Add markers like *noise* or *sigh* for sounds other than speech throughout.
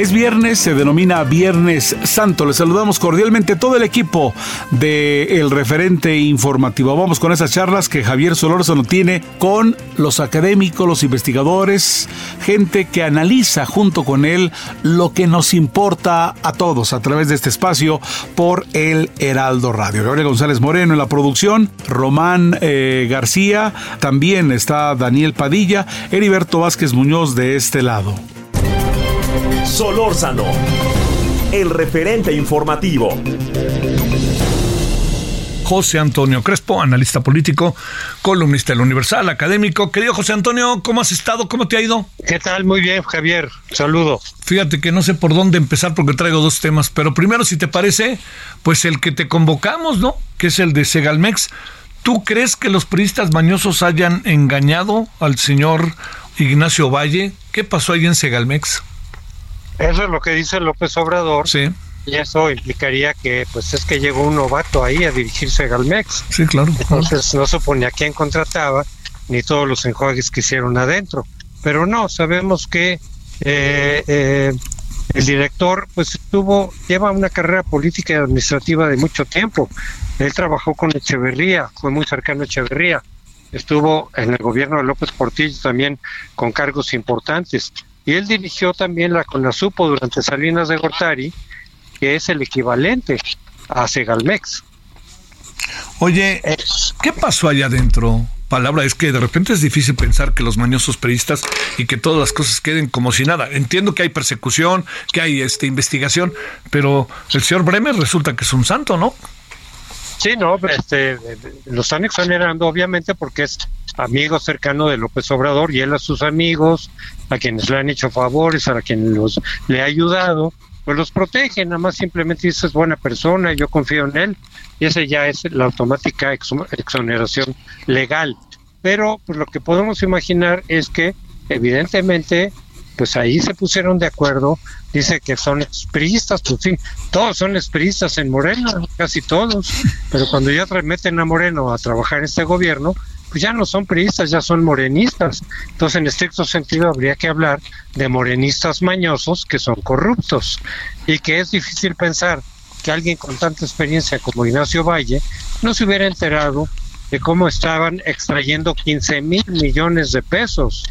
Es viernes, se denomina Viernes Santo. Les saludamos cordialmente todo el equipo de El Referente Informativo. Vamos con esas charlas que Javier Solórzano tiene con los académicos, los investigadores, gente que analiza junto con él lo que nos importa a todos a través de este espacio por el Heraldo Radio. Gabriel González Moreno en la producción, Román eh, García, también está Daniel Padilla, Heriberto Vázquez Muñoz de este lado. Solórzano, el referente informativo. José Antonio Crespo, analista político, columnista del Universal, académico. Querido José Antonio, ¿cómo has estado? ¿Cómo te ha ido? ¿Qué tal? Muy bien, Javier. Saludo. Fíjate que no sé por dónde empezar porque traigo dos temas, pero primero, si te parece, pues el que te convocamos, ¿no? Que es el de Segalmex. ¿Tú crees que los periodistas mañosos hayan engañado al señor Ignacio Valle? ¿Qué pasó ahí en Segalmex? Eso es lo que dice López Obrador. Sí. Y eso implicaría que, pues, es que llegó un novato ahí a dirigirse a Galmex. Sí, claro. Entonces no supone a quién contrataba, ni todos los enjuagues que hicieron adentro. Pero no, sabemos que eh, eh, el director, pues, tuvo, lleva una carrera política y administrativa de mucho tiempo. Él trabajó con Echeverría, fue muy cercano a Echeverría. Estuvo en el gobierno de López Portillo también con cargos importantes y él dirigió también la CONASUPO durante Salinas de Gortari, que es el equivalente a Segalmex. Oye, ¿qué pasó allá adentro? Palabra, es que de repente es difícil pensar que los mañosos periodistas y que todas las cosas queden como si nada. Entiendo que hay persecución, que hay este investigación, pero el señor Bremer resulta que es un santo, ¿no? Sí, no, este, lo están exonerando obviamente porque es amigo cercano de López Obrador y él a sus amigos, a quienes le han hecho favores, a quienes los, le ha ayudado, pues los protege, nada más simplemente dice es buena persona, yo confío en él, y ese ya es la automática exoneración legal. Pero pues lo que podemos imaginar es que evidentemente pues ahí se pusieron de acuerdo, dice que son expriistas, pues sí, todos son expriistas en Moreno, casi todos, pero cuando ya remeten a Moreno a trabajar en este gobierno, pues ya no son priistas, ya son morenistas. Entonces, en estricto sentido, habría que hablar de morenistas mañosos que son corruptos y que es difícil pensar que alguien con tanta experiencia como Ignacio Valle no se hubiera enterado de cómo estaban extrayendo 15 mil millones de pesos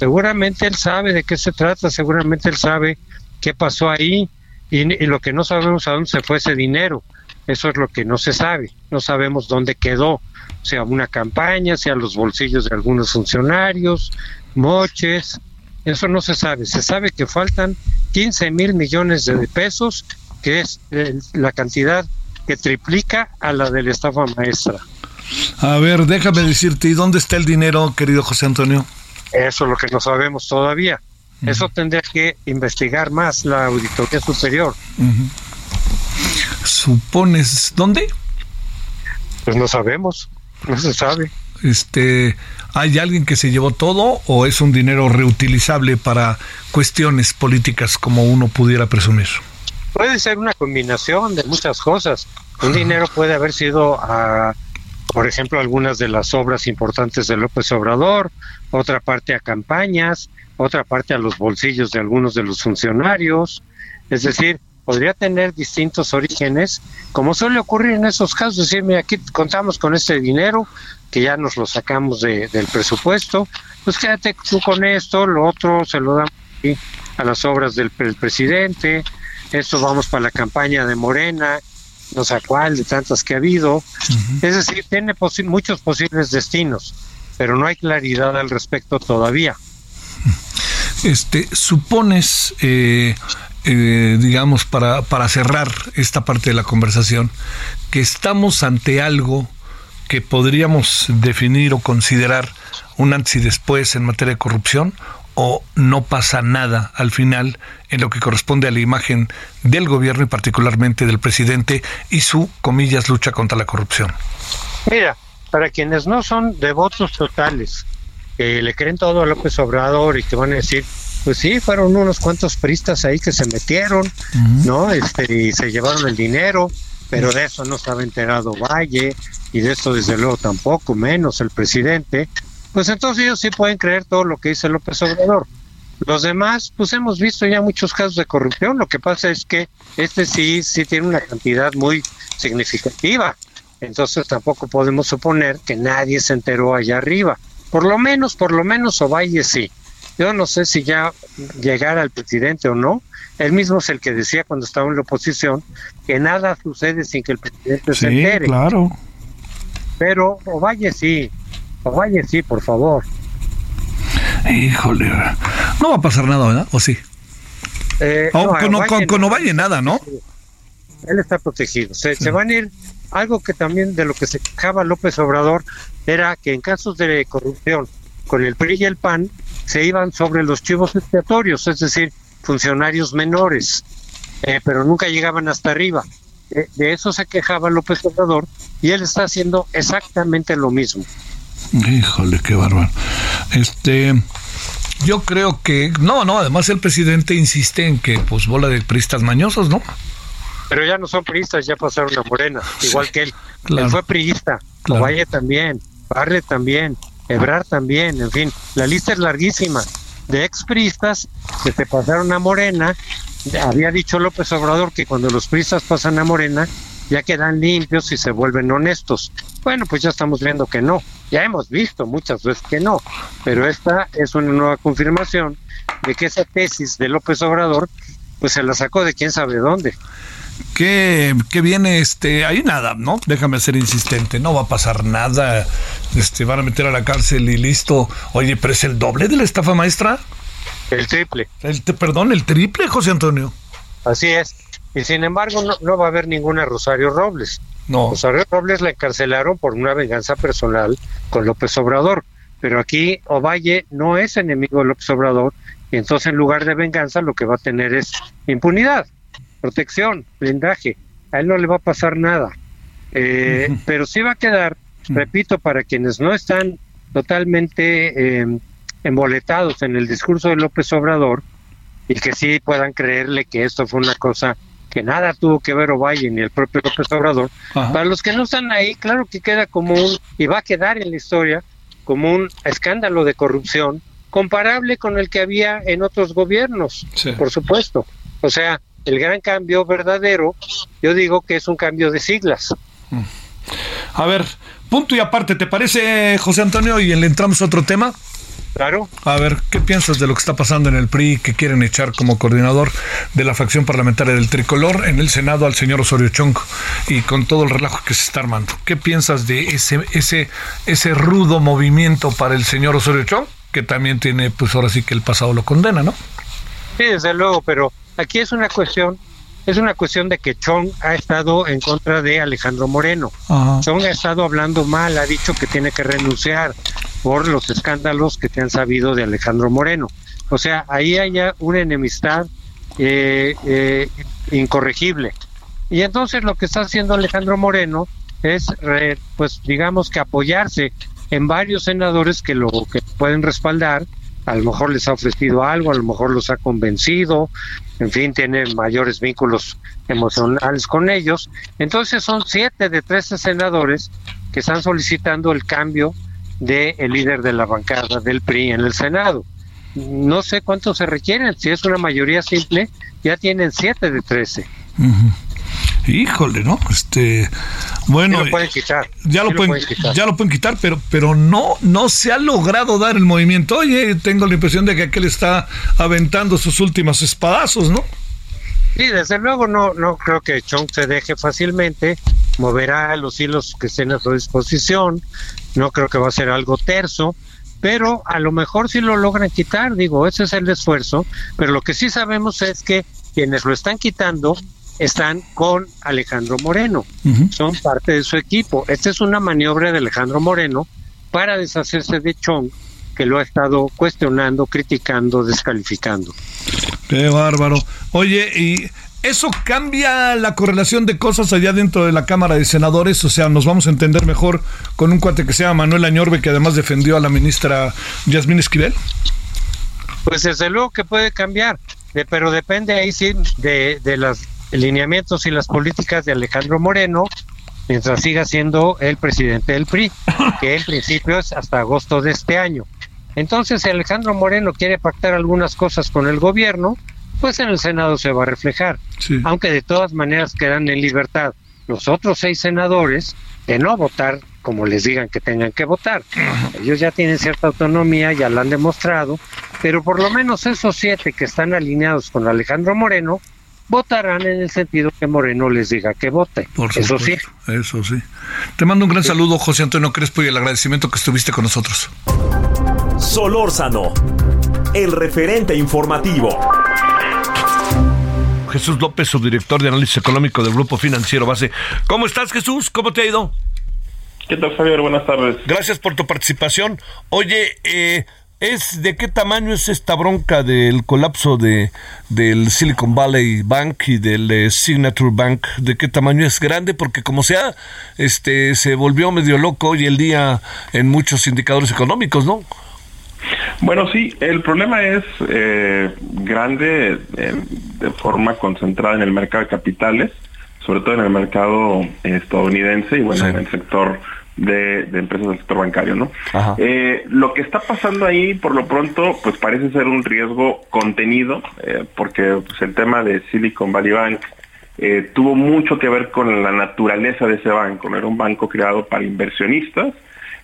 seguramente él sabe de qué se trata, seguramente él sabe qué pasó ahí y, lo que no sabemos a dónde se fue ese dinero. Eso es lo que no se sabe, no sabemos dónde quedó, sea una campaña, sea los bolsillos de algunos funcionarios, moches, eso no se sabe. Se sabe que faltan 15 mil millones de pesos, que es la cantidad que triplica a la de la estafa maestra. A ver, déjame decirte, ¿y dónde está el dinero, querido José Antonio? Eso es lo que no sabemos todavía. Eso tendría que investigar más la Auditoría Superior. ¿Supones dónde? Pues no sabemos, no se sabe. Este, ¿hay alguien que se llevó todo o es un dinero reutilizable para cuestiones políticas como uno pudiera presumir? Puede ser una combinación de muchas cosas. Un dinero puede haber sido a por ejemplo, algunas de las obras importantes de López Obrador, otra parte a campañas, otra parte a los bolsillos de algunos de los funcionarios, es decir, podría tener distintos orígenes, como suele ocurrir en esos casos, decir, mira, aquí contamos con este dinero, que ya nos lo sacamos de, del presupuesto, pues quédate tú con esto, lo otro se lo damos a las obras del, presidente, esto vamos para la campaña de Morena, no sé cuál, de tantas que ha habido. Es decir, tiene muchos posibles destinos, pero no hay claridad al respecto todavía. Este, supones, eh, eh, digamos, para, para cerrar esta parte de la conversación, que estamos ante algo que podríamos definir o considerar un antes y después en materia de corrupción o no pasa nada al final en lo que corresponde a la imagen del gobierno y particularmente del presidente y su, comillas, lucha contra la corrupción? Mira, para quienes no son devotos totales, que le creen todo a López Obrador y que van a decir, pues sí, fueron unos cuantos pristas ahí que se metieron, ¿no? Este, y se llevaron el dinero, pero de eso no estaba enterado Valle, y de esto desde luego tampoco, menos el presidente, pues entonces ellos sí pueden creer todo lo que dice López Obrador. Los demás, pues hemos visto ya muchos casos de corrupción, lo que pasa es que este sí, sí tiene una cantidad muy significativa, entonces tampoco podemos suponer que nadie se enteró allá arriba. Por lo menos, por lo menos Ovalle sí. Yo no sé si ya llegara al presidente o no. Él mismo es el que decía cuando estaba en la oposición que nada sucede sin que el presidente se entere. claro. Pero Ovalle sí, Ovalle sí, por favor. Híjole, no va a pasar nada, ¿verdad? ¿O sí? Eh, no, con, Ovalle nada, ¿no? Él está protegido. Se, se van a ir algo que también de lo que se quejaba López Obrador era que en casos de corrupción con el PRI y el PAN se iban sobre los chivos expiatorios, es decir, funcionarios menores, eh, pero nunca llegaban hasta arriba. Eh, de eso se quejaba López Obrador y él está haciendo exactamente lo mismo. Híjole, qué bárbaro. Este, yo creo que no, no. Además el presidente insiste en que, pues, bola de pristas mañosos, ¿no? Pero ya no son priistas, ya pasaron a Morena, igual que él. Él fue priista, Valle también, Barre también, Ebrar también, en fin, la lista es larguísima de expriistas que se pasaron a Morena. Había dicho López Obrador que cuando los priistas pasan a Morena ya quedan limpios y se vuelven honestos. Bueno, pues ya estamos viendo que no. Ya hemos visto muchas veces que no, pero esta es una nueva confirmación de que esa tesis de López Obrador pues se la sacó de quién sabe dónde. ¿Qué, viene? Este, hay nada, ¿no? Déjame ser insistente, no va a pasar nada. Este, van a meter a la cárcel y listo. Oye, pero es el doble de la estafa maestra. El triple. El, perdón, el triple, José Antonio. Así es. Y sin embargo, no, no va a haber ninguna Rosario Robles. No. Rosario Robles la encarcelaron por una venganza personal con López Obrador. Pero aquí Ovalle no es enemigo de López Obrador. Y entonces, en lugar de venganza, lo que va a tener es impunidad protección, blindaje. A él no le va a pasar nada. Eh, *laughs* pero sí va a quedar, repito, para quienes no están totalmente eh, emboletados en el discurso de López Obrador y que sí puedan creerle que esto fue una cosa que nada tuvo que ver Ovalle ni el propio López Obrador. Para los que no están ahí, claro que queda como un, y va a quedar en la historia, como un escándalo de corrupción comparable con el que había en otros gobiernos, por supuesto. O sea, el gran cambio verdadero, yo digo que es un cambio de siglas. A ver, punto y aparte, ¿te parece, José Antonio? Y le entramos a otro tema. Claro. A ver, ¿qué piensas de lo que está pasando en el PRI que quieren echar como coordinador de la facción parlamentaria del tricolor en el Senado al señor Osorio Chong y con todo el relajo que se está armando? ¿Qué piensas de ese, ese, ese rudo movimiento para el señor Osorio Chong? Que también tiene, pues ahora sí que el pasado lo condena, ¿no? Sí, desde luego, pero Aquí es una cuestión, es una cuestión de que Chong ha estado en contra de Alejandro Moreno. Chong ha estado hablando mal, ha dicho que tiene que renunciar por los escándalos que se han sabido de Alejandro Moreno. O sea, ahí hay una enemistad eh, eh, incorregible. Y entonces lo que está haciendo Alejandro Moreno es, pues digamos que apoyarse en varios senadores que lo que pueden respaldar a lo mejor les ha ofrecido algo, a lo mejor los ha convencido, en fin, tiene mayores vínculos emocionales con ellos. Entonces son siete de trece senadores que están solicitando el cambio del el líder de la bancada del PRI en el Senado. No sé cuántos se requieren, si es una mayoría simple, ya tienen siete de trece. Híjole, ¿no? Este, bueno, Sí lo pueden quitar. ya lo Sí pueden, quitar. ya lo pueden quitar, pero, pero no, no se ha logrado dar el movimiento. Oye, tengo la impresión de que aquel está aventando sus últimos espadazos, ¿no? Sí, desde luego no, no creo que Chong se deje fácilmente, moverá los hilos que estén a su disposición, no creo que va a ser algo terso, pero a lo mejor sí lo logran quitar, digo, ese es el esfuerzo, pero lo que sí sabemos es que quienes lo están quitando están con Alejandro Moreno, son parte de su equipo. Esta es una maniobra de Alejandro Moreno para deshacerse de Chong, que lo ha estado cuestionando, criticando, descalificando. Qué bárbaro. Oye, ¿y eso cambia la correlación de cosas allá dentro de la Cámara de Senadores? O sea, nos vamos a entender mejor con un cuate que se llama Manuel Añorbe, que además defendió a la ministra Yasmín Esquivel. Pues desde luego que puede cambiar, de- pero depende ahí sí de, de los lineamientos y las políticas de Alejandro Moreno, mientras siga siendo el presidente del PRI, que en principio es hasta agosto de este año. Entonces, si Alejandro Moreno quiere pactar algunas cosas con el gobierno, pues en el Senado se va a reflejar, Sí. aunque de todas maneras quedan en libertad los otros seis senadores de no votar como les digan que tengan que votar. Ellos ya tienen cierta autonomía, ya la han demostrado, pero por lo menos esos siete que están alineados con Alejandro Moreno votarán en el sentido que Moreno les diga que vote. Por Eso sí. Eso sí. Te mando un gran saludo, José Antonio Crespo, y el agradecimiento que estuviste con nosotros. Solórzano, el referente informativo. Jesús López, subdirector de análisis económico del Grupo Financiero Base. ¿Cómo estás, Jesús? ¿Cómo te ha ido? ¿Qué tal, Javier? Buenas tardes. Gracias por tu participación. Oye, eh, ¿es de qué tamaño es esta bronca del colapso de del Silicon Valley Bank y del eh, Signature Bank? ¿De qué tamaño es grande? Porque como sea, este se volvió medio loco hoy el día en muchos indicadores económicos, ¿no? Bueno, sí, el problema es eh, grande eh, de forma concentrada en el mercado de capitales, sobre todo en el mercado eh, estadounidense y bueno, Sí. en el sector de, de empresas del sector bancario, ¿no? Eh, lo que está pasando ahí, por lo pronto, pues parece ser un riesgo contenido, eh, porque pues, el tema de Silicon Valley Bank eh, tuvo mucho que ver con la naturaleza de ese banco. Era un banco creado para inversionistas,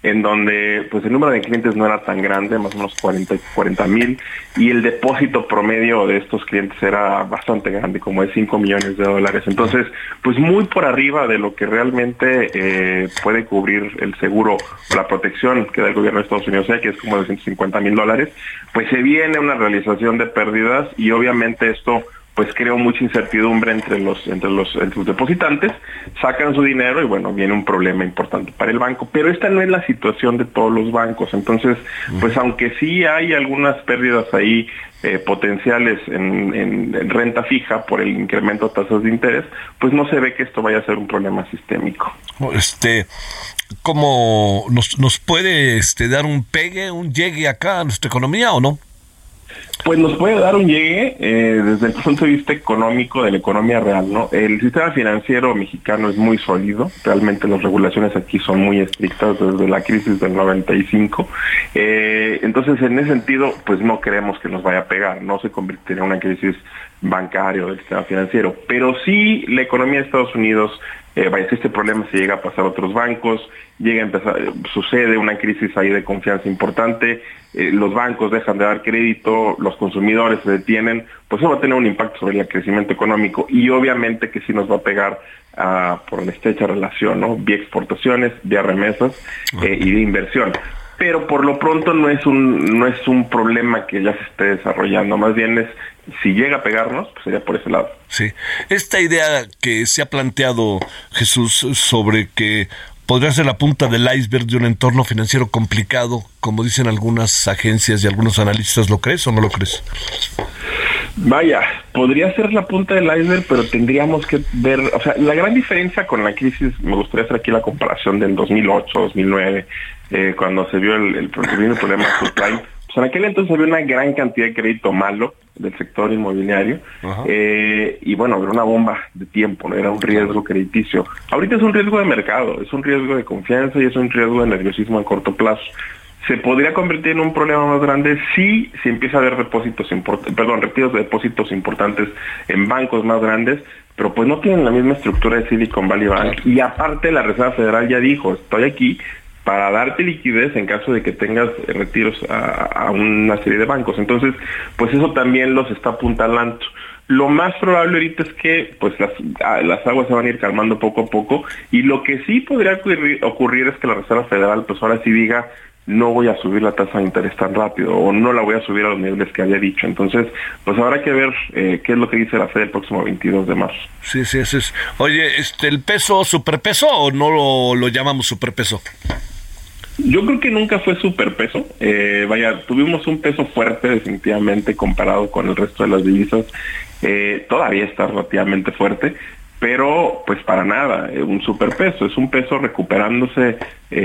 en donde pues el número de clientes no era tan grande, más o menos 40 mil, y el depósito promedio de estos clientes era bastante grande, como de 5 millones de dólares. Entonces, pues muy por arriba de lo que realmente eh, puede cubrir el seguro o la protección que da el gobierno de Estados Unidos, que es como de 150 mil dólares, pues se viene una realización de pérdidas y obviamente esto pues creó mucha incertidumbre entre los entre los, entre los depositantes, sacan su dinero y bueno, viene un problema importante para el banco, pero esta no es la situación de todos los bancos, entonces, pues aunque sí hay algunas pérdidas ahí eh, potenciales en, en- en renta fija por el incremento de tasas de interés, pues no se ve que esto vaya a ser un problema sistémico. Este, ¿cómo nos, nos puede este, dar un pegue, un llegue acá a nuestra economía o no? Pues nos puede dar un llegue eh, desde el punto de vista económico de la economía real, ¿no? El sistema financiero mexicano es muy sólido, realmente las regulaciones aquí son muy estrictas desde la crisis del 95, eh, entonces en ese sentido pues no creemos que nos vaya a pegar, no se convertirá en una crisis bancaria o del sistema financiero, pero sí la economía de Estados Unidos eh, vaya, si este problema se llega a pasar a otros bancos, llega a empezar, sucede una crisis ahí de confianza importante, eh, los bancos dejan de dar crédito, los consumidores se detienen, pues eso va a tener un impacto sobre el crecimiento económico y obviamente que sí nos va a pegar ah, por la estrecha relación, ¿no? Vía exportaciones, vía remesas eh, y de inversión. Pero por lo pronto no es un no es un problema que ya se esté desarrollando, más bien es si llega a pegarnos, pues sería por ese lado. Sí. Esta idea que se ha planteado Jesús sobre que podría ser la punta del iceberg de un entorno financiero complicado, como dicen algunas agencias y algunos analistas, ¿lo crees o no lo crees? Vaya, podría ser la punta del iceberg, pero tendríamos que ver, o sea, la gran diferencia con la crisis, me gustaría hacer aquí la comparación del 2008, 2009, eh, cuando se vio el, el, el problema subprime. Pues en aquel entonces había una gran cantidad de crédito malo del sector inmobiliario eh, y bueno, era una bomba de tiempo, ¿no? era un riesgo crediticio. Ahorita es un riesgo de mercado, es un riesgo de confianza y es un riesgo de nerviosismo a corto plazo se podría convertir en un problema más grande si se empieza a haber depósitos importantes, perdón, retiros de depósitos importantes en bancos más grandes, pero pues no tienen la misma estructura de Silicon Valley Bank. Y aparte la Reserva Federal ya dijo, estoy aquí para darte liquidez en caso de que tengas retiros a, una serie de bancos. Entonces, pues eso también los está apuntalando. Lo más probable ahorita es que pues las, las aguas se van a ir calmando poco a poco y lo que sí podría ocurrir, es que la Reserva Federal pues ahora sí diga no voy a subir la tasa de interés tan rápido o no la voy a subir a los niveles que había dicho. Entonces, pues habrá que ver eh, qué es lo que dice la Fed el próximo 22 de marzo. Sí, sí, sí. Oye, este, ¿el peso superpeso o no lo, lo llamamos superpeso? Yo creo que nunca fue superpeso. Eh, vaya, tuvimos un peso fuerte definitivamente comparado con el resto de las divisas. Eh, todavía está relativamente fuerte, pero pues para nada, eh, un superpeso, es un peso recuperándose eh,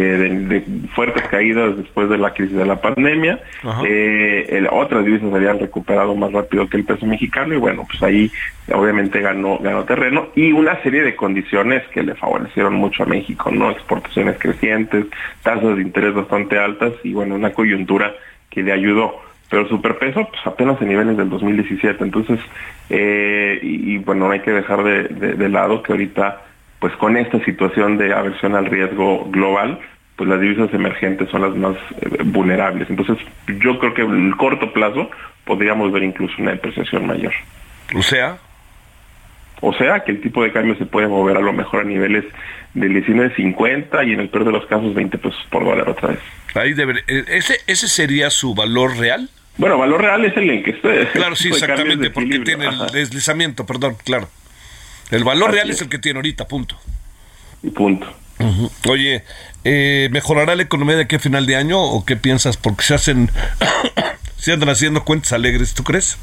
de, fuertes caídas después de la crisis de la pandemia, eh, otras divisas habían recuperado más rápido que el peso mexicano y bueno, pues ahí obviamente ganó, ganó terreno y una serie de condiciones que le favorecieron mucho a México, ¿no? Exportaciones crecientes, tasas de interés bastante altas y bueno, una coyuntura que le ayudó pero superpeso pues apenas en niveles del 2017 entonces eh, y, bueno no hay que dejar de, lado que ahorita pues con esta situación de aversión al riesgo global pues las divisas emergentes son las más eh, vulnerables entonces yo creo que en el corto plazo podríamos ver incluso una depreciación mayor o sea o sea que el tipo de cambio se puede mover a lo mejor a niveles del 19.50 y en el peor de los casos 20 pesos por dólar otra vez. Ahí debe, eh, ese, ¿Ese sería su valor real? Bueno, valor real es el en que esté. Claro, sí, exactamente, porque tiene el deslizamiento, perdón, claro. El valor real es. el que tiene ahorita, punto. Y punto. Oye, eh, ¿mejorará la economía de aquí a final de año o qué piensas? Porque se hacen, *coughs* se andan haciendo cuentas alegres, ¿tú crees?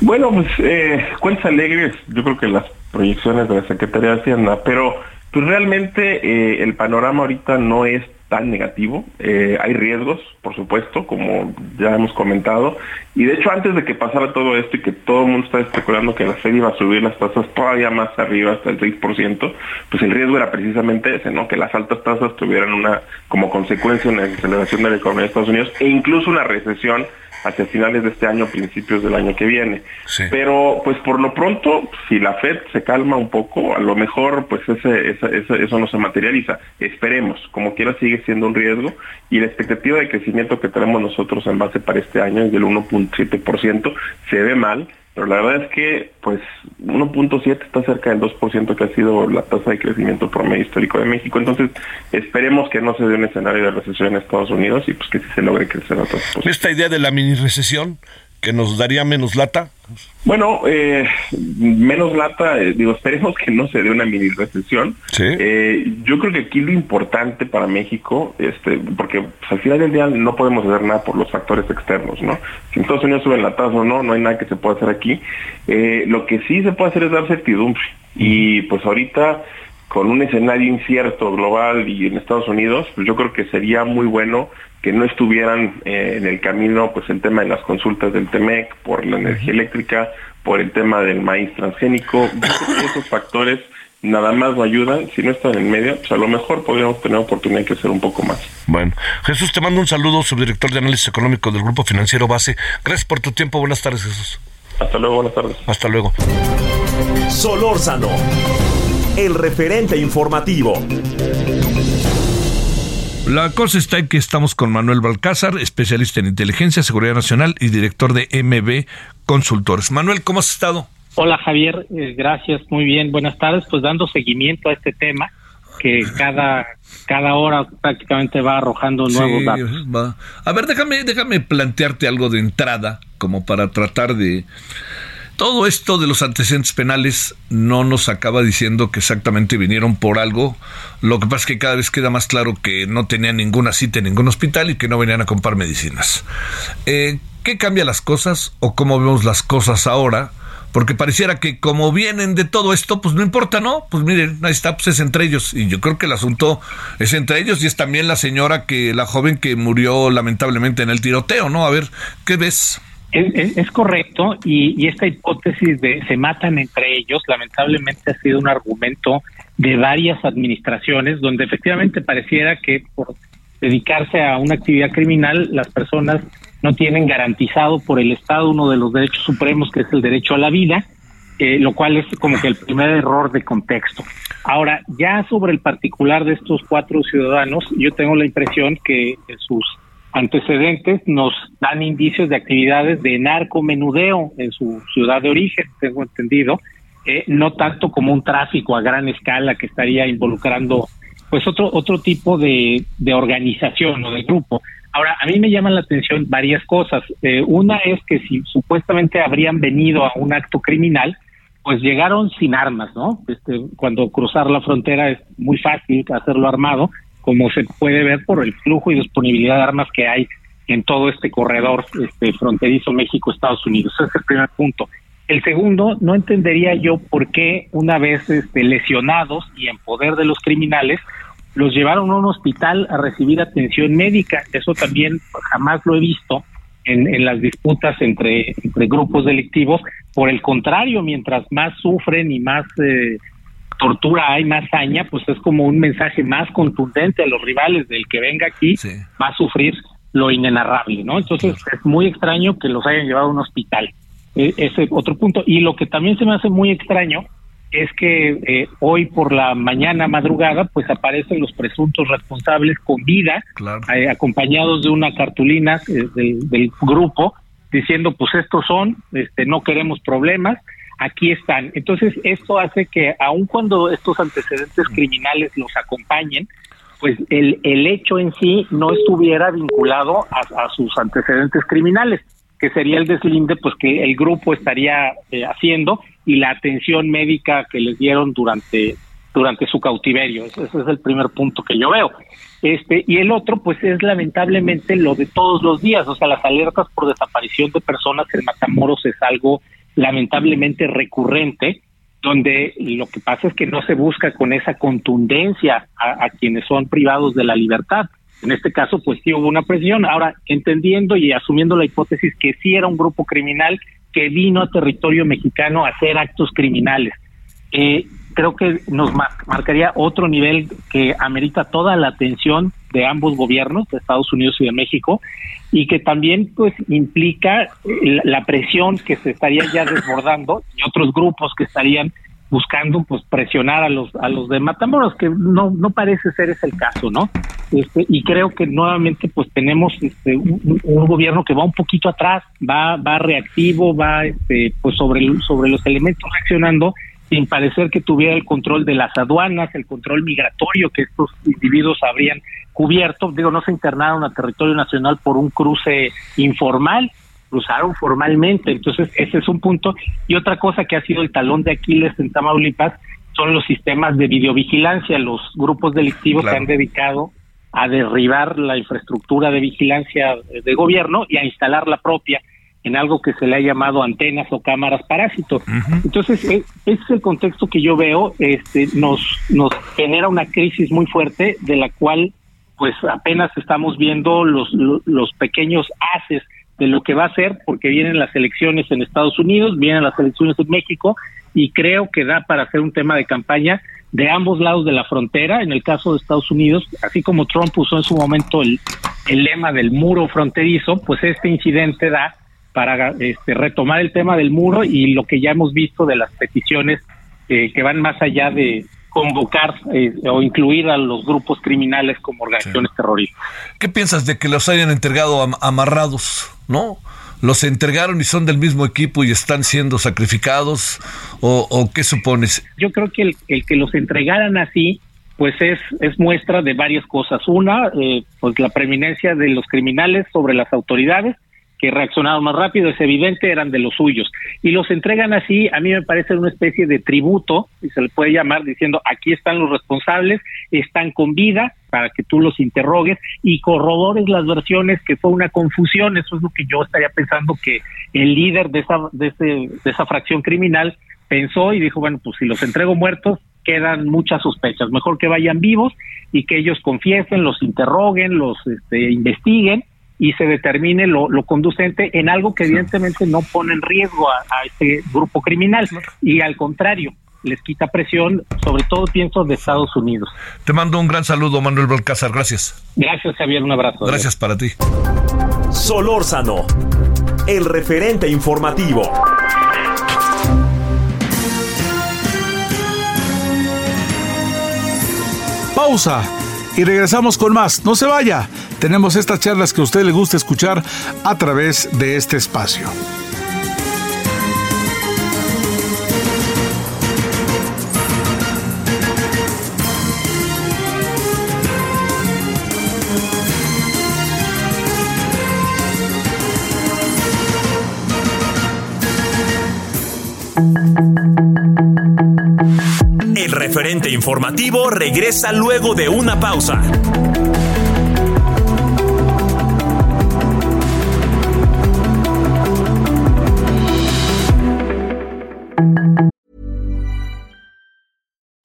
Bueno, pues eh, cuentas alegres, yo creo que las proyecciones de la Secretaría de Hacienda, pero pues realmente eh, el panorama ahorita no es tan negativo. Eh, hay riesgos, por supuesto, como ya hemos comentado. Y de hecho, antes de que pasara todo esto y que todo el mundo estaba especulando que la Fed iba a subir las tasas todavía más arriba, hasta el 6%, pues el riesgo era precisamente ese, ¿no? Que las altas tasas tuvieran una, como consecuencia, una aceleración de la economía de Estados Unidos e incluso una recesión hacia finales de este año, principios del año que viene. Pero pues por lo pronto, si la Fed se calma un poco, a lo mejor pues ese, eso no se materializa. Esperemos, como quiera sigue siendo un riesgo. Y la expectativa de crecimiento que tenemos nosotros en base para este año es del 1.7%, se ve mal, pero la verdad es que pues 1.7 está cerca del 2% que ha sido la tasa de crecimiento promedio histórico de México. Entonces, esperemos que no se dé un escenario de recesión en Estados Unidos y pues que sí se logre crecer a todos. Esta idea de la mini recesión que nos daría menos lata? Bueno, eh, menos lata, eh, digo, esperemos que no se dé una mini recesión. Eh, yo creo que aquí lo importante para México, este, porque pues, al final del día no podemos hacer nada por los factores externos, ¿no? Si en Estados Unidos suben la tasa o no, no hay nada que se pueda hacer aquí. lo que sí se puede hacer es dar certidumbre. Y pues ahorita con un escenario incierto global y en Estados Unidos, pues yo creo que sería muy bueno que no estuvieran eh, en el camino pues el tema de las consultas del TEMEC por la energía eléctrica, por el tema del maíz transgénico, *coughs* esos factores nada más no ayudan, si no están en medio, pues a lo mejor podríamos tener oportunidad de crecer un poco más. Bueno, Jesús, te mando un saludo, subdirector de análisis económico del Grupo Financiero Base. Gracias por tu tiempo, buenas tardes, Jesús. Hasta luego, buenas tardes. Hasta luego. Solórzano, el referente informativo. La cosa está en que estamos con Manuel Balcázar, especialista en inteligencia, seguridad nacional y director de MB Consultores. Manuel, ¿cómo has estado? Hola Javier, eh, gracias, muy bien, buenas tardes. Pues dando seguimiento a este tema que cada cada hora prácticamente va arrojando nuevos datos. A ver, déjame déjame plantearte algo de entrada como para tratar de todo esto de los antecedentes penales no nos acaba diciendo que exactamente vinieron por algo. Lo que pasa es que cada vez queda más claro que no tenían ninguna cita en ningún hospital y que no venían a comprar medicinas. Eh, ¿Qué cambia las cosas o cómo vemos las cosas ahora? Porque pareciera que como vienen de todo esto, pues no importa, ¿no? Pues miren, ahí está, pues es entre ellos. Y yo creo que el asunto es entre ellos y es también la señora que, la joven que murió lamentablemente en el tiroteo, ¿no? A ver, ¿qué ves? Es, correcto y, esta hipótesis de se matan entre ellos lamentablemente ha sido un argumento de varias administraciones donde efectivamente pareciera que por dedicarse a una actividad criminal las personas no tienen garantizado por el Estado uno de los derechos supremos que es el derecho a la vida eh, lo cual es como que el primer error de contexto. Ahora, ya sobre el particular de estos cuatro ciudadanos, yo tengo la impresión que sus antecedentes nos dan indicios de actividades de narcomenudeo en su ciudad de origen, tengo entendido, eh, no tanto como un tráfico a gran escala que estaría involucrando pues otro otro tipo de, de organización o de grupo. Ahora, a mí me llaman la atención varias cosas. Eh, una es que si supuestamente habrían venido a un acto criminal, pues llegaron sin armas, ¿no? Este, cuando cruzar la frontera es muy fácil hacerlo armado, como se puede ver por el flujo y disponibilidad de armas que hay en todo este corredor este, fronterizo México-Estados Unidos. Ese es el primer punto. El segundo, no entendería yo por qué una vez este, lesionados y en poder de los criminales, los llevaron a un hospital a recibir atención médica. Eso también jamás lo he visto en, en las disputas entre, entre grupos delictivos. Por el contrario, mientras más sufren y más eh, tortura hay, más haña, pues es como un mensaje más contundente a los rivales del que venga aquí va a sufrir lo inenarrable, ¿no? Entonces es muy extraño que los hayan llevado a un hospital. E, ese otro punto. Y lo que también se me hace muy extraño es que eh, hoy por la mañana madrugada pues aparecen los presuntos responsables con vida eh, acompañados de una cartulina eh, del, del, grupo diciendo pues estos son este no queremos problemas aquí están entonces esto hace que aun cuando estos antecedentes criminales los acompañen pues el, el hecho en sí no estuviera vinculado a, sus antecedentes criminales que sería el deslinde pues que el grupo estaría eh, haciendo y la atención médica que les dieron durante durante su cautiverio. Ese, es el primer punto que yo veo. Este y el otro pues es lamentablemente lo de todos los días, o sea, las alertas por desaparición de personas en Matamoros es algo lamentablemente recurrente donde lo que pasa es que no se busca con esa contundencia a, quienes son privados de la libertad en este caso, pues sí hubo una presión. Ahora, entendiendo y asumiendo la hipótesis que sí era un grupo criminal que vino a territorio mexicano a hacer actos criminales, eh, creo que nos marcaría otro nivel que amerita toda la atención de ambos gobiernos, de Estados Unidos y de México, y que también pues implica la presión que se estaría ya desbordando y otros grupos que estarían buscando pues presionar a los a los de Matamoros que no no parece ser ese el caso no este y creo que nuevamente pues tenemos este un, un, gobierno que va un poquito atrás va va reactivo va este pues sobre sobre los elementos reaccionando sin parecer que tuviera el control de las aduanas el control migratorio que estos individuos habrían cubierto digo no se internaron a territorio nacional por un cruce informal cruzaron formalmente. Entonces, ese es un punto. Y otra cosa que ha sido el talón de Aquiles en Tamaulipas son los sistemas de videovigilancia, los grupos delictivos claro. que han dedicado a derribar la infraestructura de vigilancia de gobierno y a instalar la propia en algo que se le ha llamado antenas o cámaras parásitos. Uh -huh. Entonces, ese es el contexto que yo veo, este, nos, nos genera una crisis muy fuerte de la cual pues apenas estamos viendo los, los, los pequeños haces de lo que va a ser, porque vienen las elecciones en Estados Unidos, vienen las elecciones en México, y creo que da para hacer un tema de campaña de ambos lados de la frontera. En el caso de Estados Unidos, así como Trump usó en su momento el, el lema del muro fronterizo, pues este incidente da para este, retomar el tema del muro y lo que ya hemos visto de las peticiones eh, que van más allá de convocar eh, o incluir a los grupos criminales como organizaciones sí. terroristas. ¿Qué piensas de que los hayan entregado am amarrados, no? ¿Los entregaron y son del mismo equipo y están siendo sacrificados? ¿O, o qué supones? Yo creo que el, el, que los entregaran así, pues es, es muestra de varias cosas. Una, eh, pues la preeminencia de los criminales sobre las autoridades, que reaccionaron más rápido, es evidente, eran de los suyos. Y los entregan así, a mí me parece una especie de tributo, y se le puede llamar diciendo, aquí están los responsables, están con vida, para que tú los interrogues y corrobores las versiones que fue una confusión, eso es lo que yo estaría pensando que el líder de esa, de, ese, de esa fracción criminal pensó y dijo, bueno, pues si los entrego muertos, quedan muchas sospechas, mejor que vayan vivos y que ellos confiesen, los interroguen, los este, investiguen y se determine lo, conducente en algo que evidentemente no pone en riesgo a, a este grupo criminal y al contrario les quita presión, sobre todo pienso de Estados Unidos. Te mando un gran saludo, Manuel Balcázar, gracias. Gracias, Javier, un abrazo. Gracias para ti. Solórzano, el referente informativo. Pausa y regresamos con más. No se vaya. Tenemos estas charlas que a usted le gusta escuchar a través de este espacio. El referente informativo regresa luego de una pausa.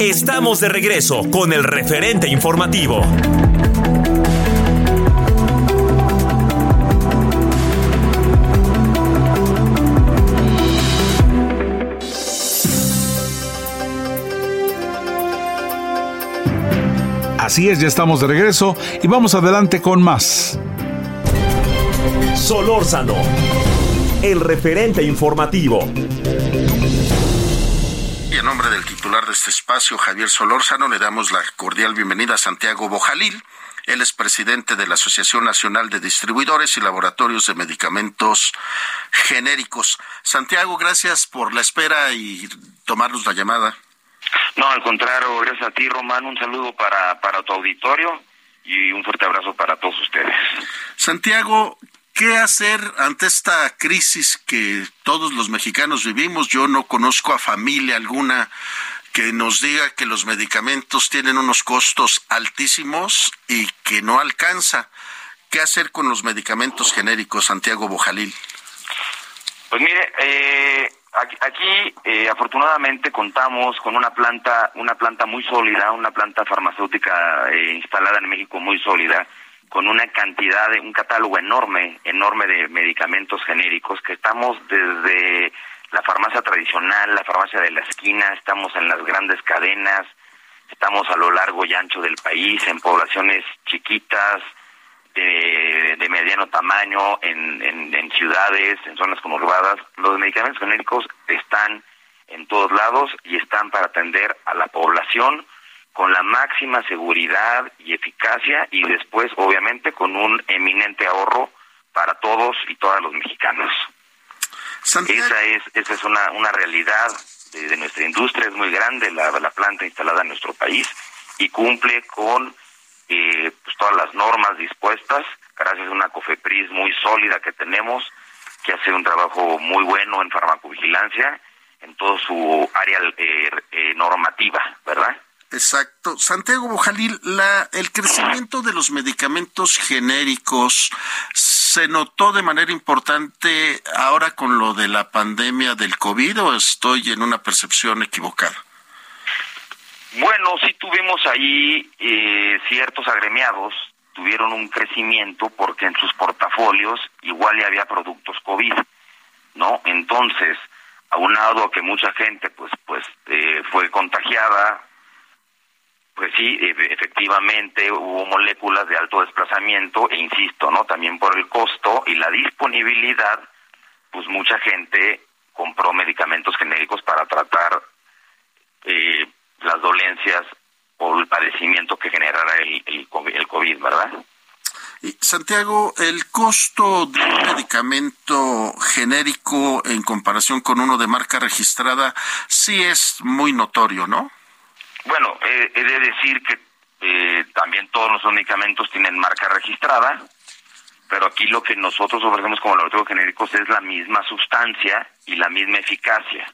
Estamos de regreso con el referente informativo. Así es, ya estamos de regreso y vamos adelante con más. Solórzano, el referente informativo. En nombre del titular de este espacio, Javier Solórzano, le damos la cordial bienvenida a Santiago Bojalil. Él es presidente de la Asociación Nacional de Distribuidores y Laboratorios de Medicamentos Genéricos. Santiago, gracias por la espera y tomarnos la llamada. No, al contrario, gracias a ti, Román. Un saludo para, para tu auditorio y un fuerte abrazo para todos ustedes. Santiago, ¿qué hacer ante esta crisis que todos los mexicanos vivimos? Yo no conozco a familia alguna que nos diga que los medicamentos tienen unos costos altísimos y que no alcanza. ¿Qué hacer con los medicamentos genéricos, Santiago Bojalil? Pues mire, eh, Aquí, eh, afortunadamente contamos con una planta, una planta muy sólida, una planta farmacéutica eh, instalada en México muy sólida, con una cantidad de un catálogo enorme, enorme de medicamentos genéricos que estamos desde la farmacia tradicional, la farmacia de la esquina, estamos en las grandes cadenas, estamos a lo largo y ancho del país, en poblaciones chiquitas, de, mediano tamaño en, en, ciudades, en zonas conurbadas. Los medicamentos genéricos están en todos lados y están para atender a la población con la máxima seguridad y eficacia y después, obviamente, con un eminente ahorro para todos y todas los mexicanos. Esa es, esa es una, una realidad de, nuestra industria, es muy grande la, la planta instalada en nuestro país y cumple con eh, pues todas las normas dispuestas, gracias a una COFEPRIS muy sólida que tenemos, que hace un trabajo muy bueno en farmacovigilancia, en toda su área eh, eh, normativa, ¿verdad? Exacto. Santiago Bojalil, la, el crecimiento de los medicamentos genéricos se notó de manera importante ahora con lo de la pandemia del COVID o estoy en una percepción equivocada? Bueno, sí tuvimos ahí eh, ciertos agremiados, tuvieron un crecimiento porque en sus portafolios igual ya había productos COVID, ¿no? Entonces, aunado a que mucha gente pues pues eh, fue contagiada, pues sí, e, efectivamente hubo moléculas de alto desplazamiento e insisto, ¿no? También por el costo y la disponibilidad, pues mucha gente compró medicamentos genéricos para tratar eh, las dolencias o el padecimiento que generará el, COVID, ¿verdad? Santiago, el costo de un medicamento genérico en comparación con uno de marca registrada sí es muy notorio, ¿no? Bueno, he de decir que eh, también todos los medicamentos tienen marca registrada, pero aquí lo que nosotros ofrecemos como laboratorios genéricos es la misma sustancia y la misma eficacia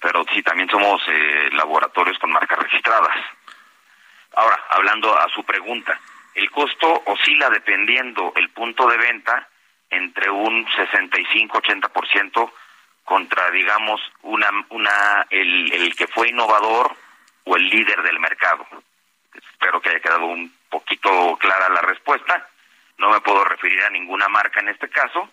pero sí también somos eh, laboratorios con marcas registradas. Ahora, hablando a su pregunta, el costo oscila dependiendo el punto de venta entre un 65-80% contra, digamos, una, una, el, el que fue innovador o el líder del mercado. Espero que haya quedado un poquito clara la respuesta. No me puedo referir a ninguna marca en este caso,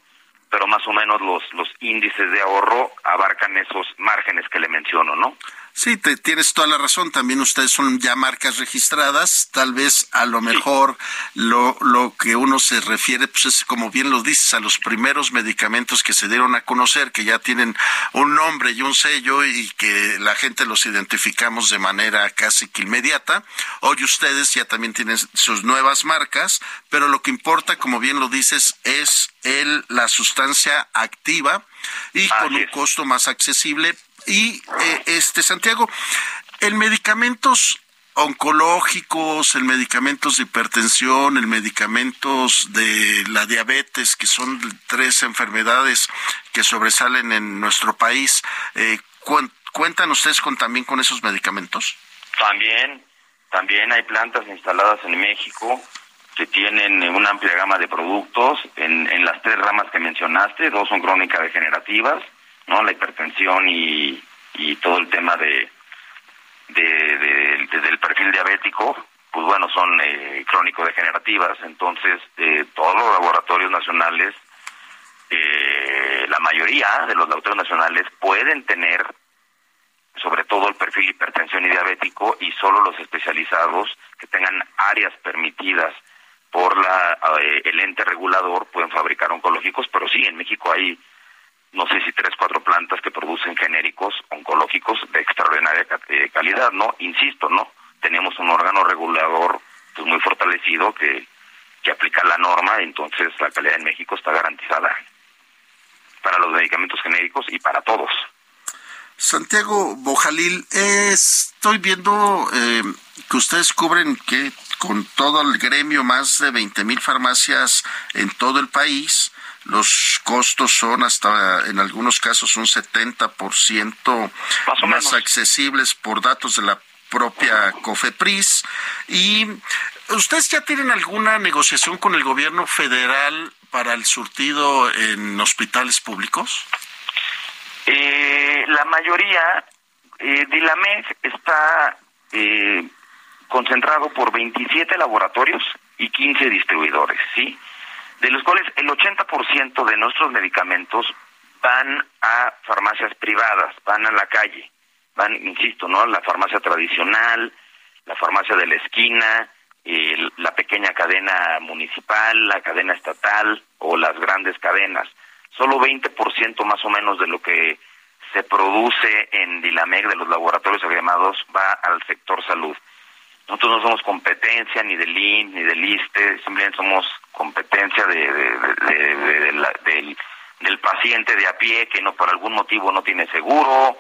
pero más o menos los, los índices de ahorro abarcan esos márgenes que le menciono, ¿no? Sí, te, tienes toda la razón. También ustedes son ya marcas registradas. Tal vez a lo mejor lo, lo que uno se refiere, pues es como bien lo dices, a los primeros medicamentos que se dieron a conocer, que ya tienen un nombre y un sello y que la gente los identificamos de manera casi que inmediata. Hoy ustedes ya también tienen sus nuevas marcas, pero lo que importa, como bien lo dices, es el, la sustancia activa y con un costo más accesible y eh, este Santiago, el medicamentos oncológicos, el medicamentos de hipertensión, el medicamentos de la diabetes, que son tres enfermedades que sobresalen en nuestro país. Eh, ¿Cuentan ustedes con, también con esos medicamentos? También, también hay plantas instaladas en México que tienen una amplia gama de productos en, en las tres ramas que mencionaste, dos son crónicas degenerativas ¿no? La hipertensión y, y todo el tema de, de, del perfil diabético, pues bueno, son eh, crónico-degenerativas. Entonces, eh, todos los laboratorios nacionales, eh, la mayoría de los laboratorios nacionales pueden tener sobre todo el perfil hipertensión y diabético y solo los especializados que tengan áreas permitidas por la eh, el ente regulador pueden fabricar oncológicos, pero sí, en México hay no sé si tres, cuatro plantas que producen genéricos oncológicos de extraordinaria eh, calidad, ¿no? Insisto, ¿no? Tenemos un órgano regulador pues, muy fortalecido que, que aplica la norma, entonces la calidad en México está garantizada para los medicamentos genéricos y para todos. Santiago Bojalil, estoy viendo eh, que ustedes cubren que con todo el gremio más de 20 mil farmacias en todo el país los costos son hasta en algunos casos un 70% más, más accesibles por datos de la propia COFEPRIS. ¿Y ustedes ya tienen alguna negociación con el gobierno federal para el surtido en hospitales públicos? Eh, la mayoría, eh, Dilameg está eh, concentrado por 27 laboratorios y 15 distribuidores, ¿sí? de los cuales el 80% de nuestros medicamentos van a farmacias privadas, van a la calle, van, insisto, ¿no? La farmacia tradicional, la farmacia de la esquina, la pequeña cadena municipal, la cadena estatal o las grandes cadenas. Solo 20% más o menos de lo que se produce en Dilameg de los laboratorios agremados va al sector salud. Nosotros no somos competencia ni del IN ni del ISTE, simplemente somos competencia de, del, del paciente de a pie que no por algún motivo no tiene seguro,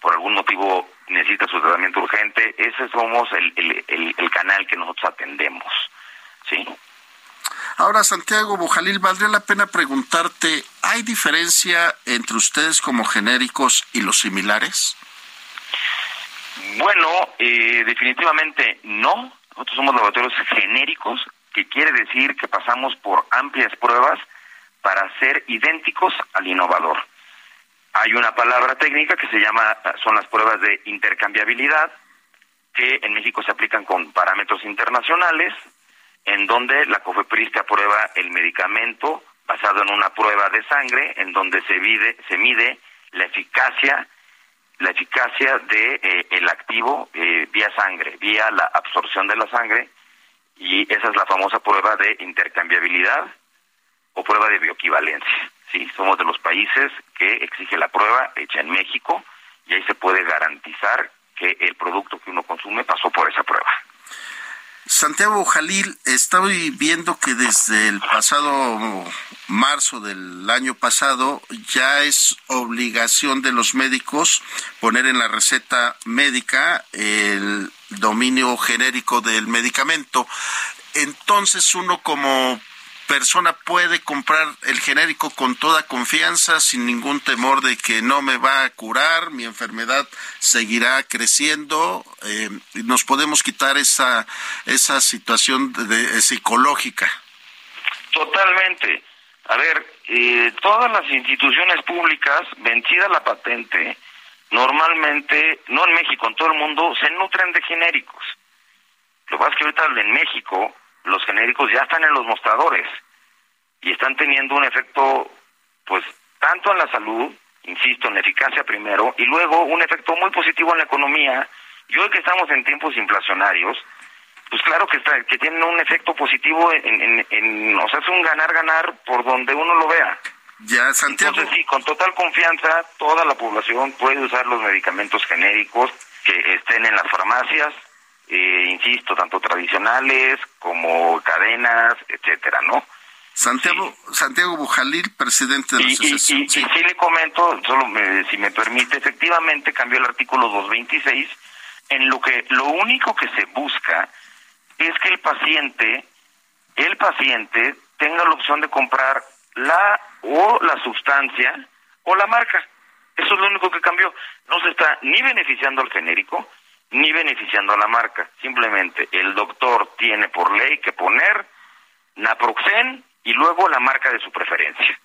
por algún motivo necesita su tratamiento urgente. Ese somos el, el, canal que nosotros atendemos. ¿sí? Ahora, Santiago Bojalil, valdría la pena preguntarte, ¿hay diferencia entre ustedes como genéricos y los similares? Bueno, eh, definitivamente no. Nosotros somos laboratorios genéricos, que quiere decir que pasamos por amplias pruebas para ser idénticos al innovador. Hay una palabra técnica que se llama, son las pruebas de intercambiabilidad, que en México se aplican con parámetros internacionales, en donde la COFEPRIS te aprueba el medicamento basado en una prueba de sangre, en donde se se mide la eficacia la eficacia de eh, el activo eh, vía sangre, vía la absorción de la sangre y esa es la famosa prueba de intercambiabilidad o prueba de bioequivalencia. Sí, somos de los países que exige la prueba hecha en México y ahí se puede garantizar que el producto que uno consume pasó por esa prueba. Santiago Jalil, estoy viendo que desde el pasado marzo del año pasado ya es obligación de los médicos poner en la receta médica el dominio genérico del medicamento. Entonces uno como persona puede comprar el genérico con toda confianza, sin ningún temor de que no me va a curar, mi enfermedad seguirá creciendo, eh, nos podemos quitar esa, esa situación de, psicológica. Totalmente. A ver, eh, todas las instituciones públicas, vencida la patente, normalmente, no en México, en todo el mundo, se nutren de genéricos. Lo que pasa es que ahorita en México los genéricos ya están en los mostradores y están teniendo un efecto, pues, tanto en la salud, insisto, en eficacia primero, y luego un efecto muy positivo en la economía. Y hoy que estamos en tiempos inflacionarios, pues claro que está, que tienen un efecto positivo en, en, en o sea, es un ganar-ganar por donde uno lo vea. Ya, Santiago. Entonces, sí, con total confianza, toda la población puede usar los medicamentos genéricos que estén en las farmacias, eh, insisto, tanto tradicionales como cadenas, etcétera, ¿no? Santiago, Santiago Bujalil, presidente de la Y, y, asociación. y- y sí le comento, solo me- si me permite, efectivamente cambió el artículo 226 en lo que lo único que se busca es que el paciente, el paciente tenga la opción de comprar la o la sustancia o la marca. Eso es lo único que cambió. No se está ni beneficiando al genérico ni beneficiando a la marca. Simplemente el doctor tiene por ley que poner naproxen y luego la marca de su preferencia.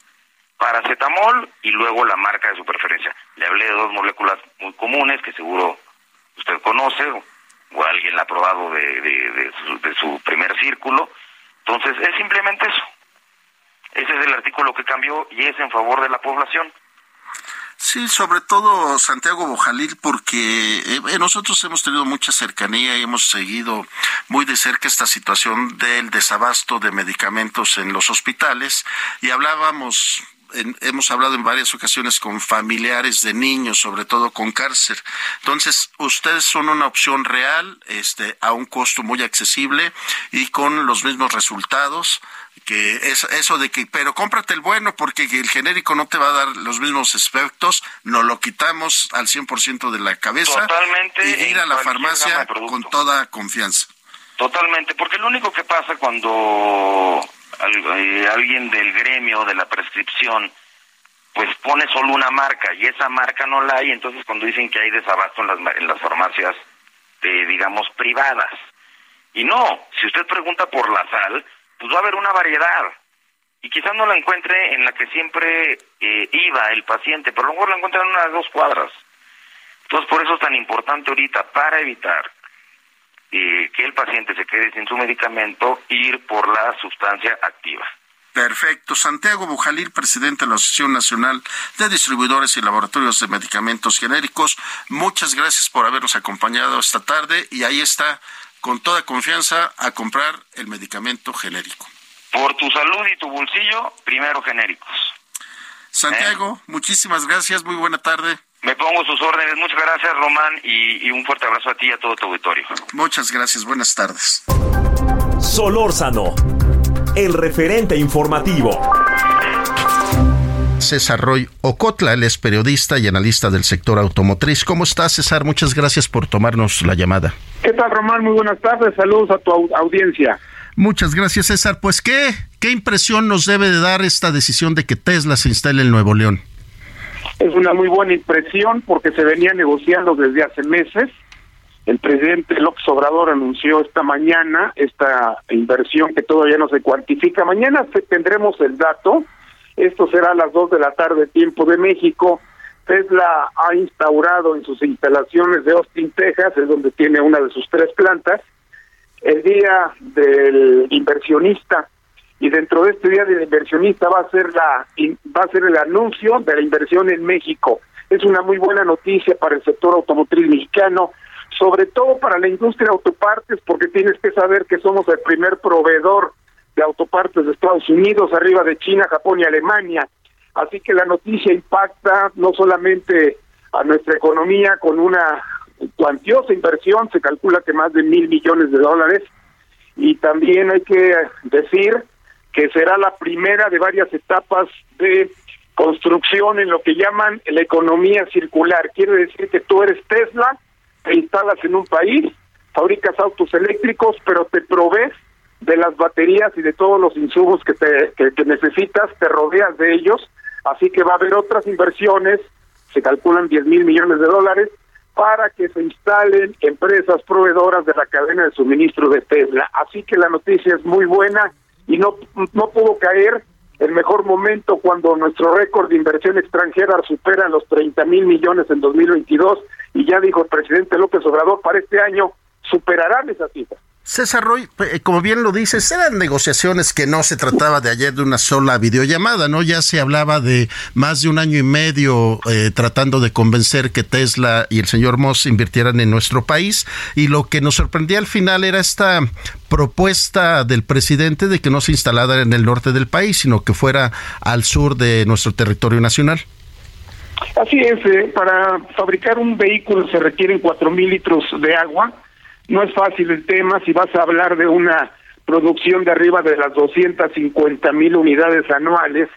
Paracetamol y luego la marca de su preferencia. Le hablé de dos moléculas muy comunes que seguro usted conoce o, alguien la ha probado de, de, de su, de su primer círculo. Entonces es simplemente eso. Ese es el artículo que cambió y es en favor de la población. Sí, sobre todo Santiago Bojalil, porque eh, eh, nosotros hemos tenido mucha cercanía y hemos seguido muy de cerca esta situación del desabasto de medicamentos en los hospitales y hablábamos en- hemos hablado en varias ocasiones con familiares de niños, sobre todo con cáncer. Entonces, ustedes son una opción real, este, a un costo muy accesible y con los mismos resultados que es eso de que, pero cómprate el bueno porque el genérico no te va a dar los mismos efectos, nos lo quitamos al 100% de la cabeza Totalmente, y ir a la farmacia con toda confianza. Totalmente, porque lo único que pasa cuando alguien del gremio de la prescripción pues pone solo una marca y esa marca no la hay, entonces cuando dicen que hay desabasto en las, en las farmacias, eh, digamos, privadas. Y no, si usted pregunta por la sal, pues va a haber una variedad. Y quizás no la encuentre en la que siempre eh, iba el paciente, pero a lo mejor la encuentra en unas dos cuadras. Entonces por eso es tan importante ahorita, para evitar eh, que el paciente se quede sin su medicamento, ir por la sustancia activa. Perfecto. Santiago Bujalil, presidente de la Asociación Nacional de Distribuidores y Laboratorios de Medicamentos Genéricos, muchas gracias por habernos acompañado esta tarde y ahí está, con toda confianza, a comprar el medicamento genérico. Por tu salud y tu bolsillo, primero genéricos. Santiago, muchísimas gracias, muy buena tarde. Me pongo sus órdenes. Muchas gracias, Román, y, y un fuerte abrazo a ti y a todo tu auditorio. Muchas gracias, buenas tardes. Solórzano, el referente informativo. César Roy Ocotla, él es periodista y analista del sector automotriz. ¿Cómo estás, César? Muchas gracias por tomarnos la llamada. ¿Qué tal, Román? Muy buenas tardes. Saludos a tu au- audiencia. Muchas gracias, César. Pues, ¿qué, ¿qué impresión nos debe de dar esta decisión de que Tesla se instale en Nuevo León? Es una muy buena impresión porque se venía negociando desde hace meses. El presidente López Obrador anunció esta mañana esta inversión que todavía no se cuantifica. Mañana tendremos el dato. Esto será a las 2 de la tarde, tiempo de México. Tesla ha instaurado en sus instalaciones de Austin, Texas, es donde tiene una de sus tres plantas, el día del inversionista y dentro de este día del inversionista va a ser la va a ser el anuncio de la inversión en México. Es una muy buena noticia para el sector automotriz mexicano, sobre todo para la industria de autopartes, porque tienes que saber que somos el primer proveedor de autopartes de Estados Unidos, arriba de China, Japón y Alemania. Así que la noticia impacta no solamente a nuestra economía con una cuantiosa inversión, se calcula que más de mil millones de dólares, y también hay que decir que será la primera de varias etapas de construcción en lo que llaman la economía circular. Quiere decir que tú eres Tesla, te instalas en un país, fabricas autos eléctricos, pero te provees de las baterías y de todos los insumos que, te, necesitas, te rodeas de ellos, así que va a haber otras inversiones, se calculan 10 mil millones de dólares, para que se instalen empresas proveedoras de la cadena de suministro de Tesla. Así que la noticia es muy buena y no, no pudo caer el mejor momento cuando nuestro récord de inversión extranjera supera los 30 mil millones en 2022 y ya dijo el presidente López Obrador para este año superarán esa cifra. César Roy, eh, como bien lo dices, eran negociaciones que no se trataba de ayer de una sola videollamada, ¿no? Ya se hablaba de más de un año y medio eh, tratando de convencer que Tesla y el señor Moss invirtieran en nuestro país y lo que nos sorprendía al final era esta propuesta del presidente de que no se instalara en el norte del país, sino que fuera al sur de nuestro territorio nacional. Así es, eh, para fabricar un vehículo se requieren cuatro mil litros de agua no es fácil el tema si vas a hablar de una producción de arriba de las 250 mil unidades anuales,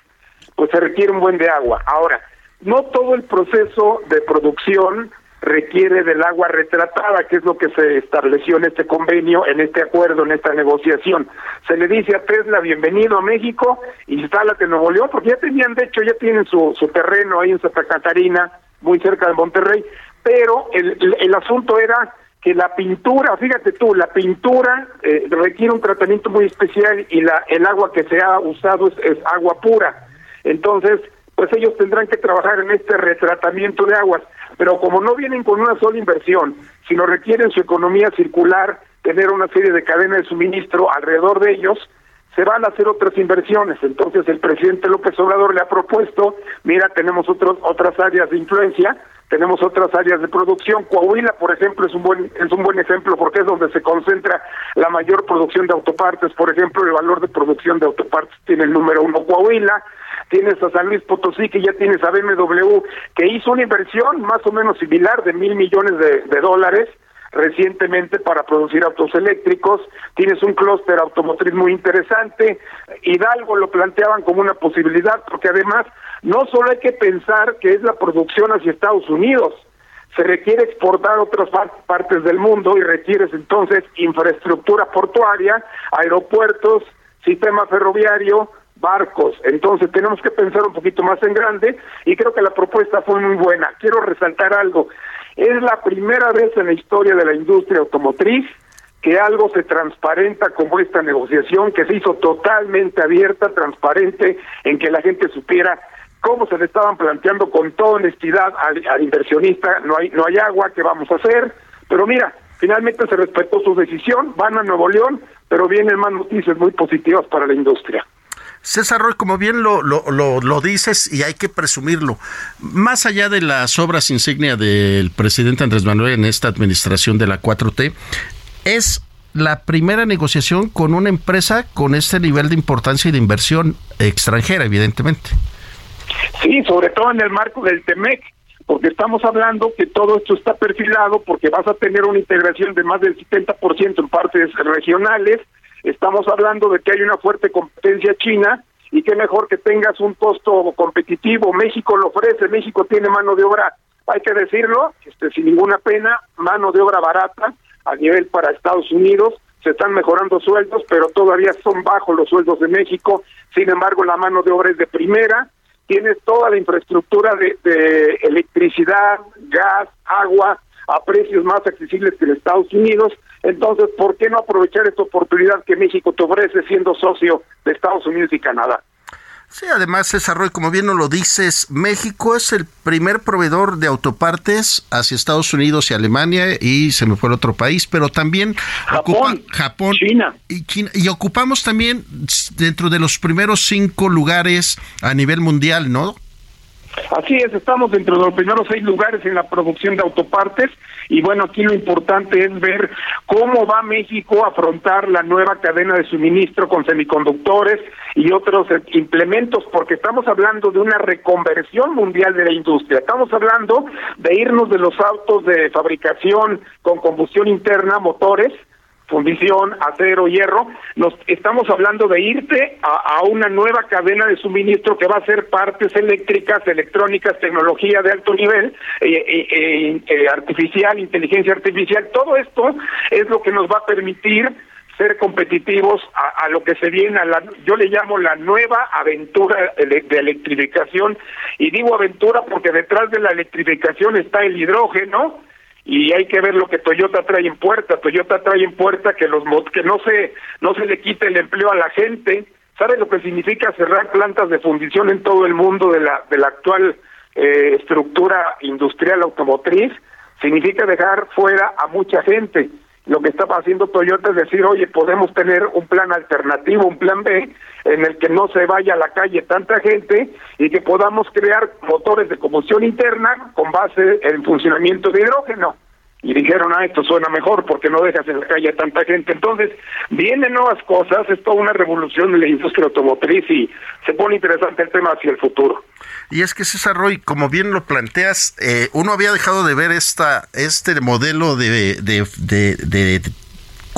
pues se requiere un buen de agua. Ahora, no todo el proceso de producción requiere del agua retratada, que es lo que se estableció en este convenio, en este acuerdo, en esta negociación. Se le dice a Tesla, bienvenido a México, instálate en Nuevo León, porque ya tenían, de hecho, ya tienen su, su terreno ahí en Santa Catarina, muy cerca de Monterrey, pero el, el asunto era que la pintura, fíjate tú, la pintura eh, requiere un tratamiento muy especial y la el agua que se ha usado es, agua pura. Entonces, pues ellos tendrán que trabajar en este retratamiento de aguas, pero como no vienen con una sola inversión, sino requieren su economía circular, tener una serie de cadenas de suministro alrededor de ellos, se van a hacer otras inversiones. Entonces el presidente López Obrador le ha propuesto, mira, tenemos otros, otras áreas de influencia, tenemos otras áreas de producción. Coahuila, por ejemplo, es un buen es un buen ejemplo porque es donde se concentra la mayor producción de autopartes. Por ejemplo, el valor de producción de autopartes tiene el número uno Coahuila. Tienes a San Luis Potosí, que ya tienes a BMW, que hizo una inversión más o menos similar de mil millones de dólares recientemente para producir autos eléctricos, tienes un clúster automotriz muy interesante, Hidalgo lo planteaban como una posibilidad, porque además no solo hay que pensar que es la producción hacia Estados Unidos, se requiere exportar a otras partes del mundo y requieres entonces infraestructura portuaria, aeropuertos, sistema ferroviario, barcos. Entonces tenemos que pensar un poquito más en grande y creo que la propuesta fue muy buena. Quiero resaltar algo. Es la primera vez en la historia de la industria automotriz que algo se transparenta como esta negociación, que se hizo totalmente abierta, transparente, en que la gente supiera cómo se le estaban planteando con toda honestidad al, inversionista, no hay, no hay agua, ¿qué vamos a hacer? Pero mira, finalmente se respetó su decisión, van a Nuevo León, pero vienen más noticias muy positivas para la industria. César Roy, como bien lo, lo, lo, dices y hay que presumirlo, más allá de las obras insignia del presidente Andrés Manuel en esta administración de la 4T, es la primera negociación con una empresa con este nivel de importancia y de inversión extranjera, evidentemente. Sí, sobre todo en el marco del TEMEC, porque estamos hablando que todo esto está perfilado porque vas a tener una integración de más del 70% en partes regionales, Estamos hablando de que hay una fuerte competencia china y qué mejor que tengas un costo competitivo. México lo ofrece, México tiene mano de obra, hay que decirlo, este, sin ninguna pena, mano de obra barata a nivel para Estados Unidos. Se están mejorando sueldos, pero todavía son bajos los sueldos de México. Sin embargo, la mano de obra es de primera. Tienes toda la infraestructura de, de electricidad, gas, agua a precios más accesibles que en Estados Unidos entonces, ¿por qué no aprovechar esta oportunidad que México te ofrece siendo socio de Estados Unidos y Canadá? Sí, además, César Roy, como bien nos lo dices, México es el primer proveedor de autopartes hacia Estados Unidos y Alemania y se me fue el otro país, pero también Japón, Japón China. Y, China. y ocupamos también dentro de los primeros cinco lugares a nivel mundial, ¿no? Así es, estamos dentro de los primeros seis lugares en la producción de autopartes y bueno, aquí lo importante es ver cómo va México a afrontar la nueva cadena de suministro con semiconductores y otros implementos, porque estamos hablando de una reconversión mundial de la industria. Estamos hablando de irnos de los autos de fabricación con combustión interna, motores, fundición, acero, hierro, nos estamos hablando de irte a, una nueva cadena de suministro que va a ser partes eléctricas, electrónicas, tecnología de alto nivel, eh, eh, eh, artificial, inteligencia artificial, todo esto es lo que nos va a permitir ser competitivos a, lo que se viene, a la, yo le llamo la nueva aventura de electrificación, y digo aventura porque detrás de la electrificación está el hidrógeno, y hay que ver lo que Toyota trae en puerta. Toyota trae en puerta que los que no se no se le quite el empleo a la gente, ¿Sabe lo que significa cerrar plantas de fundición en todo el mundo de la, de la actual eh, estructura industrial automotriz? Significa dejar fuera a mucha gente. Lo que estaba haciendo Toyota es decir, oye, podemos tener un plan alternativo, un plan B, en el que no se vaya a la calle tanta gente y que podamos crear motores de combustión interna con base en funcionamiento de hidrógeno y dijeron, ah, esto suena mejor porque no dejas en la calle a tanta gente. Entonces, vienen nuevas cosas, es toda una revolución en la industria automotriz y se pone interesante el tema hacia el futuro. Y es que César Roy, como bien lo planteas, eh, uno había dejado de ver esta este modelo de, de, de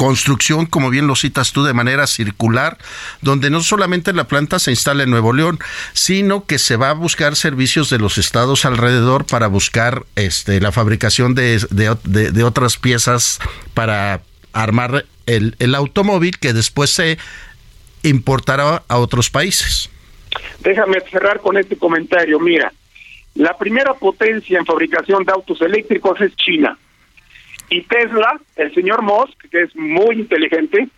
construcción, como bien lo citas tú, de manera circular, donde no solamente la planta se instala en Nuevo León, sino que se va a buscar servicios de los estados alrededor para buscar este, la fabricación de, de, otras piezas para armar el, el automóvil que después se importará a otros países. Déjame cerrar con este comentario. Mira, la primera potencia en fabricación de autos eléctricos es China. Y Tesla, el señor Musk, que es muy inteligente,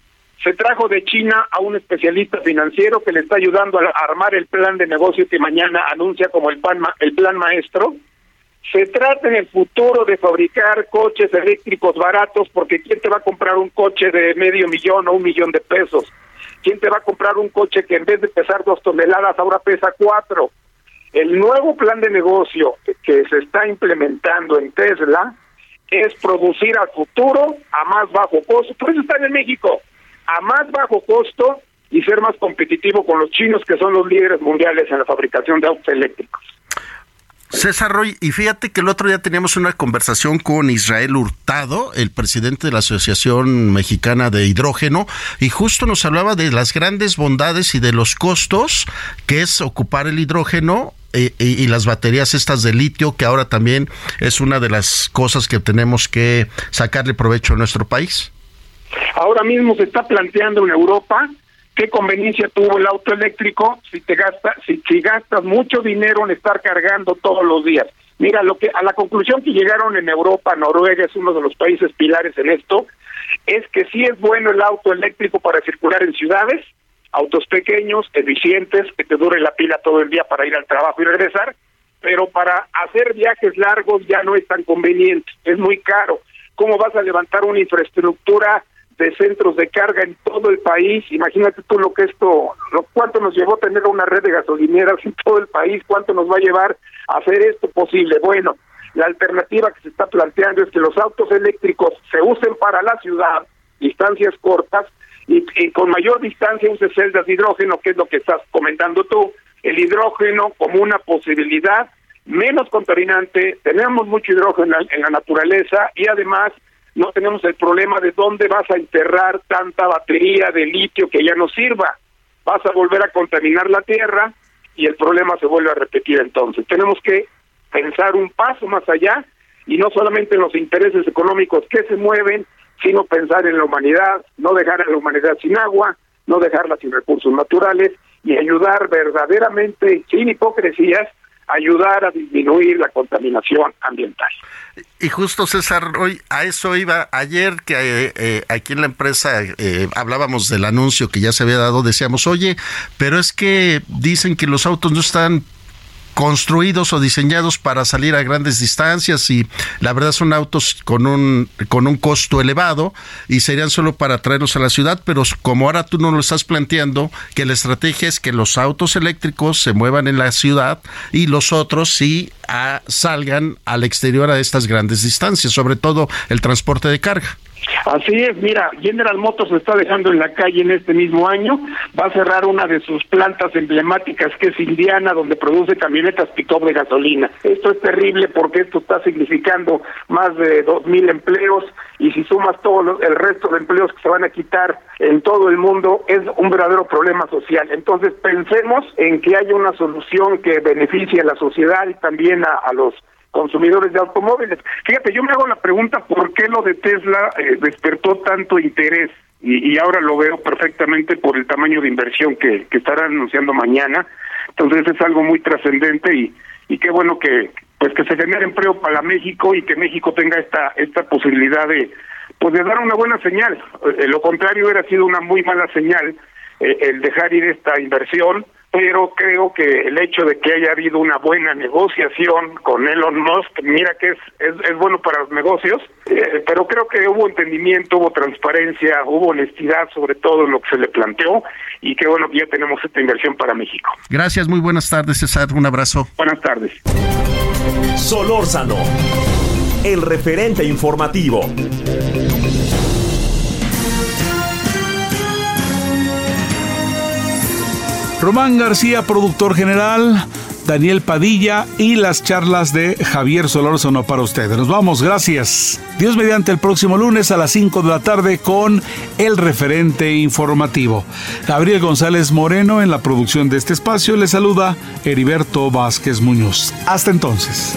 se trajo de China a un especialista financiero que le está ayudando a armar el plan de negocio que mañana anuncia como el plan, el plan maestro. Se trata en el futuro de fabricar coches eléctricos baratos porque ¿quién te va a comprar un coche de medio millón o un millón de pesos? ¿Quién te va a comprar un coche que en vez de pesar dos toneladas ahora pesa cuatro? El nuevo plan de negocio que se está implementando en Tesla es producir a futuro a más bajo costo. Por eso están en México, a más bajo costo y ser más competitivo con los chinos que son los líderes mundiales en la fabricación de autos eléctricos. César Roy, y fíjate que el otro día teníamos una conversación con Israel Hurtado, el presidente de la Asociación Mexicana de Hidrógeno, y justo nos hablaba de las grandes bondades y de los costos que es ocupar el hidrógeno y, las baterías estas de litio, que ahora también es una de las cosas que tenemos que sacarle provecho a nuestro país? Ahora mismo se está planteando en Europa qué conveniencia tuvo el auto eléctrico si te gasta, si, si gastas mucho dinero en estar cargando todos los días. Mira, lo que a la conclusión que llegaron en Europa, Noruega es uno de los países pilares en esto, es que sí es bueno el auto eléctrico para circular en ciudades, autos pequeños, eficientes, que te dure la pila todo el día para ir al trabajo y regresar, pero para hacer viajes largos ya no es tan conveniente, es muy caro. ¿Cómo vas a levantar una infraestructura de centros de carga en todo el país? Imagínate tú lo que esto, lo, cuánto nos llevó tener una red de gasolineras en todo el país, cuánto nos va a llevar a hacer esto posible. Bueno, la alternativa que se está planteando es que los autos eléctricos se usen para la ciudad, distancias cortas, y, con mayor distancia uses celdas de hidrógeno, que es lo que estás comentando tú, el hidrógeno como una posibilidad menos contaminante, tenemos mucho hidrógeno en la naturaleza y además no tenemos el problema de dónde vas a enterrar tanta batería de litio que ya no sirva. Vas a volver a contaminar la tierra y el problema se vuelve a repetir entonces. Tenemos que pensar un paso más allá y no solamente en los intereses económicos que se mueven, sino pensar en la humanidad, no dejar a la humanidad sin agua, no dejarla sin recursos naturales y ayudar verdaderamente, sin hipocresías, ayudar a disminuir la contaminación ambiental. Y justo César, hoy a eso iba ayer que eh, eh, aquí en la empresa eh, hablábamos del anuncio que ya se había dado, decíamos, oye, pero es que dicen que los autos no están construidos o diseñados para salir a grandes distancias y la verdad son autos con un con un costo elevado y serían solo para traerlos a la ciudad, pero como ahora tú no lo estás planteando, que la estrategia es que los autos eléctricos se muevan en la ciudad y los otros sí ah, salgan al exterior a estas grandes distancias, sobre todo el transporte de carga. Así es, mira, General Motors se está dejando en la calle en este mismo año, va a cerrar una de sus plantas emblemáticas que es Indiana, donde produce camionetas pick-up de gasolina. Esto es terrible porque esto está significando más de dos mil empleos y si sumas todo el resto de empleos que se van a quitar en todo el mundo, es un verdadero problema social. Entonces pensemos en que haya una solución que beneficie a la sociedad y también a los consumidores de automóviles. Fíjate, yo me hago la pregunta por qué lo de Tesla eh, despertó tanto interés y, ahora lo veo perfectamente por el tamaño de inversión que, que estarán anunciando mañana. Entonces es algo muy trascendente y, y qué bueno que pues que se genere empleo para México y que México tenga esta esta posibilidad de pues de dar una buena señal. Eh, lo contrario hubiera sido una muy mala señal eh, el dejar ir esta inversión pero creo que el hecho de que haya habido una buena negociación con Elon Musk, mira que es, es, bueno para los negocios, eh, pero creo que hubo entendimiento, hubo transparencia, hubo honestidad sobre todo en lo que se le planteó y que bueno que ya tenemos esta inversión para México. Gracias, muy buenas tardes César, un abrazo. Buenas tardes. Solórzano, el referente informativo. Román García, productor general, Daniel Padilla y las charlas de Javier Solórzano para ustedes. Nos vamos, gracias. Dios mediante el próximo lunes a las 5 de la tarde con el referente informativo. Gabriel González Moreno en la producción de este espacio le saluda Heriberto Vázquez Muñoz. Hasta entonces.